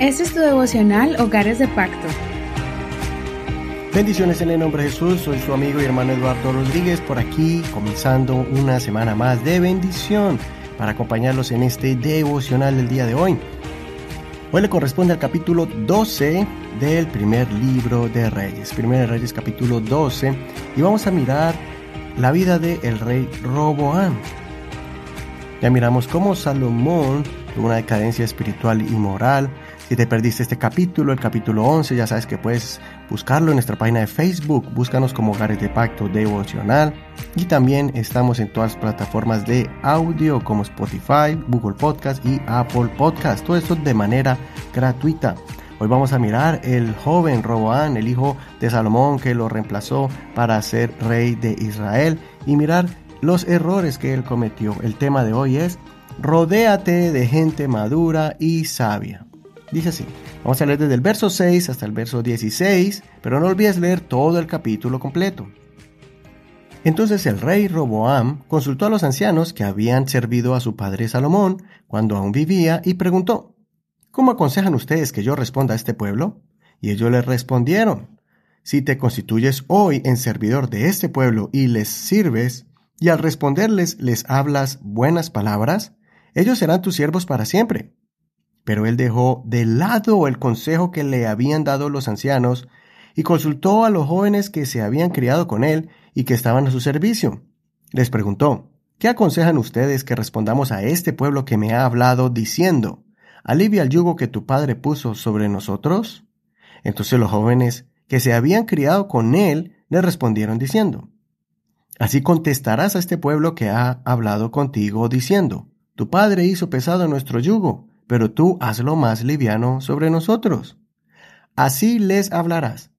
Este es tu devocional Hogares de Pacto. Bendiciones en el nombre de Jesús, soy su amigo y hermano Eduardo Rodríguez por aquí, comenzando una semana más de bendición para acompañarlos en este devocional del día de hoy. Hoy le corresponde al capítulo 12 del primer libro de Reyes, Primer Reyes capítulo 12, y vamos a mirar la vida del el rey Roboam. Ya miramos cómo Salomón tuvo una decadencia espiritual y moral. Si te perdiste este capítulo, el capítulo 11, ya sabes que puedes buscarlo en nuestra página de Facebook. Búscanos como Hogares de Pacto Devocional. Y también estamos en todas las plataformas de audio como Spotify, Google Podcast y Apple Podcast. Todo esto de manera gratuita. Hoy vamos a mirar el joven Roboán, el hijo de Salomón que lo reemplazó para ser rey de Israel y mirar los errores que él cometió. El tema de hoy es Rodéate de gente madura y sabia. Dice así, vamos a leer desde el verso 6 hasta el verso 16, pero no olvides leer todo el capítulo completo. Entonces el rey Roboam consultó a los ancianos que habían servido a su padre Salomón cuando aún vivía y preguntó, ¿Cómo aconsejan ustedes que yo responda a este pueblo? Y ellos le respondieron, Si te constituyes hoy en servidor de este pueblo y les sirves, y al responderles les hablas buenas palabras, ellos serán tus siervos para siempre. Pero él dejó de lado el consejo que le habían dado los ancianos y consultó a los jóvenes que se habían criado con él y que estaban a su servicio. Les preguntó, ¿qué aconsejan ustedes que respondamos a este pueblo que me ha hablado diciendo, alivia el yugo que tu padre puso sobre nosotros? Entonces los jóvenes que se habían criado con él le respondieron diciendo, Así contestarás a este pueblo que ha hablado contigo diciendo, Tu padre hizo pesado nuestro yugo, pero tú hazlo más liviano sobre nosotros. Así les hablarás.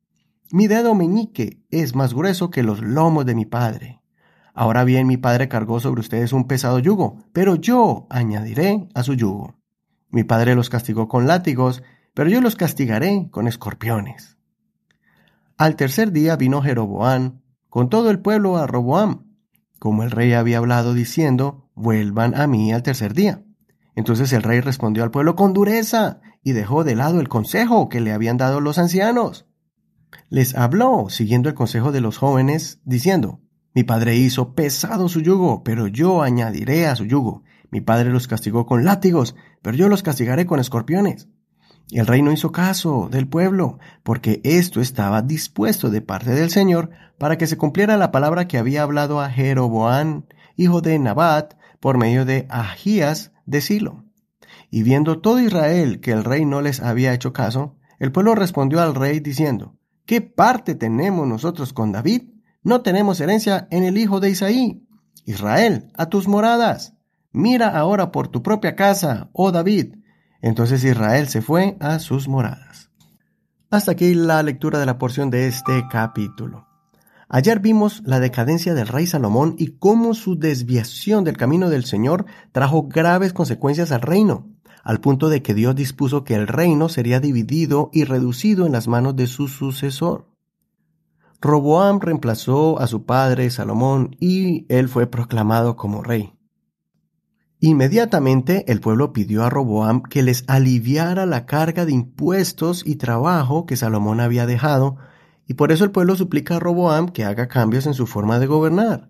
Mi dedo meñique es más grueso que los lomos de mi padre. Ahora bien, mi padre cargó sobre ustedes un pesado yugo, pero yo añadiré a su yugo. Mi padre los castigó con látigos, pero yo los castigaré con escorpiones. Al tercer día vino Jeroboán, con todo el pueblo a Roboam, como el rey había hablado diciendo, vuelvan a mí al tercer día. Entonces el rey respondió al pueblo con dureza y dejó de lado el consejo que le habían dado los ancianos. Les habló, siguiendo el consejo de los jóvenes, diciendo, Mi padre hizo pesado su yugo, pero yo añadiré a su yugo. Mi padre los castigó con látigos, pero yo los castigaré con escorpiones. Y el rey no hizo caso del pueblo, porque esto estaba dispuesto de parte del Señor para que se cumpliera la palabra que había hablado a Jeroboán, hijo de Nabat, por medio de Ahías Y viendo todo Israel que el rey no les había hecho caso, el pueblo respondió al rey diciendo, ¿Qué parte tenemos nosotros con David? No tenemos herencia en el hijo de Isaí. Israel, a tus moradas. Mira ahora por tu propia casa, oh David, entonces Israel se fue a sus moradas. Hasta aquí la lectura de la porción de este capítulo. Ayer vimos la decadencia del rey Salomón y cómo su desviación del camino del Señor trajo graves consecuencias al reino, al punto de que Dios dispuso que el reino sería dividido y reducido en las manos de su sucesor. Roboam reemplazó a su padre Salomón y él fue proclamado como rey. Inmediatamente el pueblo pidió a Roboam que les aliviara la carga de impuestos y trabajo que Salomón había dejado, y por eso el pueblo suplica a Roboam que haga cambios en su forma de gobernar.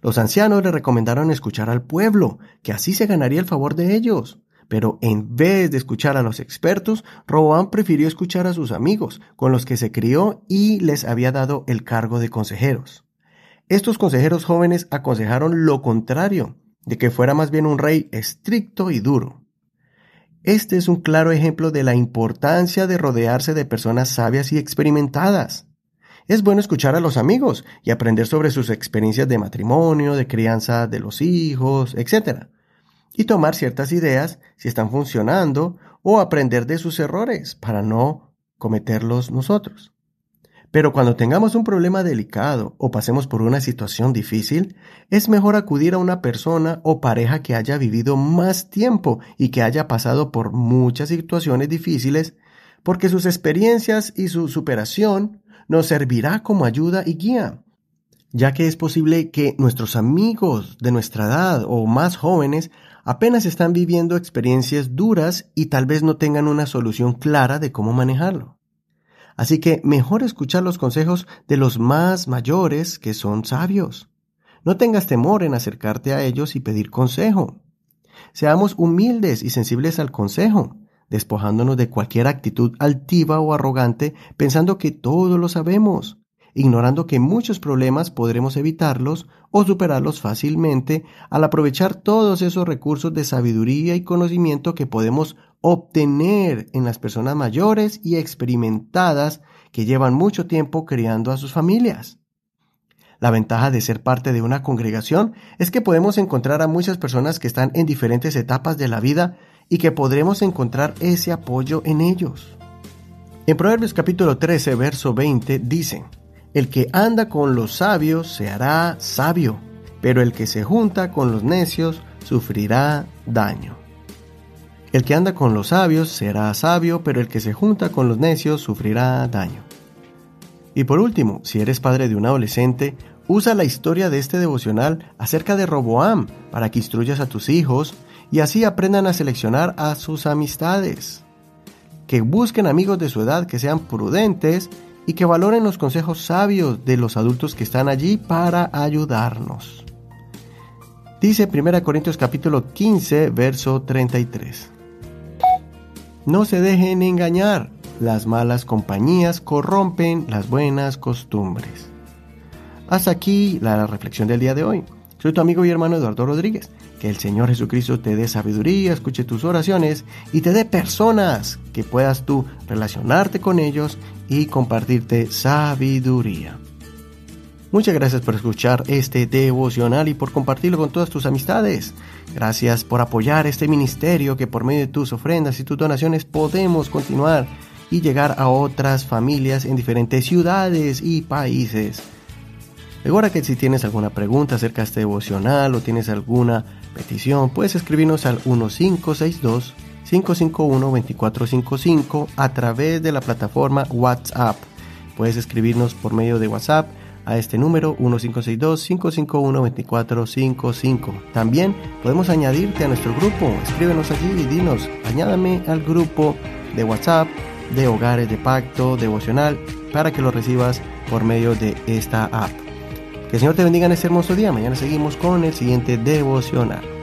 Los ancianos le recomendaron escuchar al pueblo, que así se ganaría el favor de ellos. Pero en vez de escuchar a los expertos, Roboam prefirió escuchar a sus amigos, con los que se crió y les había dado el cargo de consejeros. Estos consejeros jóvenes aconsejaron lo contrario, de que fuera más bien un rey estricto y duro. Este es un claro ejemplo de la importancia de rodearse de personas sabias y experimentadas. Es bueno escuchar a los amigos y aprender sobre sus experiencias de matrimonio, de crianza de los hijos, etc. Y tomar ciertas ideas si están funcionando o aprender de sus errores para no cometerlos nosotros. Pero cuando tengamos un problema delicado o pasemos por una situación difícil, es mejor acudir a una persona o pareja que haya vivido más tiempo y que haya pasado por muchas situaciones difíciles, porque sus experiencias y su superación nos servirá como ayuda y guía, ya que es posible que nuestros amigos de nuestra edad o más jóvenes apenas están viviendo experiencias duras y tal vez no tengan una solución clara de cómo manejarlo. Así que mejor escuchar los consejos de los más mayores que son sabios. No tengas temor en acercarte a ellos y pedir consejo. Seamos humildes y sensibles al consejo, despojándonos de cualquier actitud altiva o arrogante pensando que todo lo sabemos, ignorando que muchos problemas podremos evitarlos o superarlos fácilmente al aprovechar todos esos recursos de sabiduría y conocimiento que podemos obtener en las personas mayores y experimentadas que llevan mucho tiempo criando a sus familias. La ventaja de ser parte de una congregación es que podemos encontrar a muchas personas que están en diferentes etapas de la vida y que podremos encontrar ese apoyo en ellos. En Proverbios capítulo 13, verso 20 dice, El que anda con los sabios se hará sabio, pero el que se junta con los necios sufrirá daño. El que anda con los sabios será sabio, pero el que se junta con los necios sufrirá daño. Y por último, si eres padre de un adolescente, usa la historia de este devocional acerca de Roboam para que instruyas a tus hijos y así aprendan a seleccionar a sus amistades. Que busquen amigos de su edad que sean prudentes y que valoren los consejos sabios de los adultos que están allí para ayudarnos. Dice 1 Corintios capítulo 15, verso 33. No se dejen engañar, las malas compañías corrompen las buenas costumbres. Hasta aquí la reflexión del día de hoy. Soy tu amigo y hermano Eduardo Rodríguez. Que el Señor Jesucristo te dé sabiduría, escuche tus oraciones y te dé personas que puedas tú relacionarte con ellos y compartirte sabiduría. Muchas gracias por escuchar este devocional y por compartirlo con todas tus amistades. Gracias por apoyar este ministerio que por medio de tus ofrendas y tus donaciones podemos continuar y llegar a otras familias en diferentes ciudades y países. Recuerda que si tienes alguna pregunta acerca de este devocional o tienes alguna petición, puedes escribirnos al 1562 551 2455 a través de la plataforma WhatsApp. Puedes escribirnos por medio de WhatsApp a este número 1562-551-2455. También podemos añadirte a nuestro grupo. Escríbenos allí y dinos, añádame al grupo de WhatsApp de Hogares de Pacto Devocional para que lo recibas por medio de esta app. Que el Señor te bendiga en este hermoso día. Mañana seguimos con el siguiente devocional.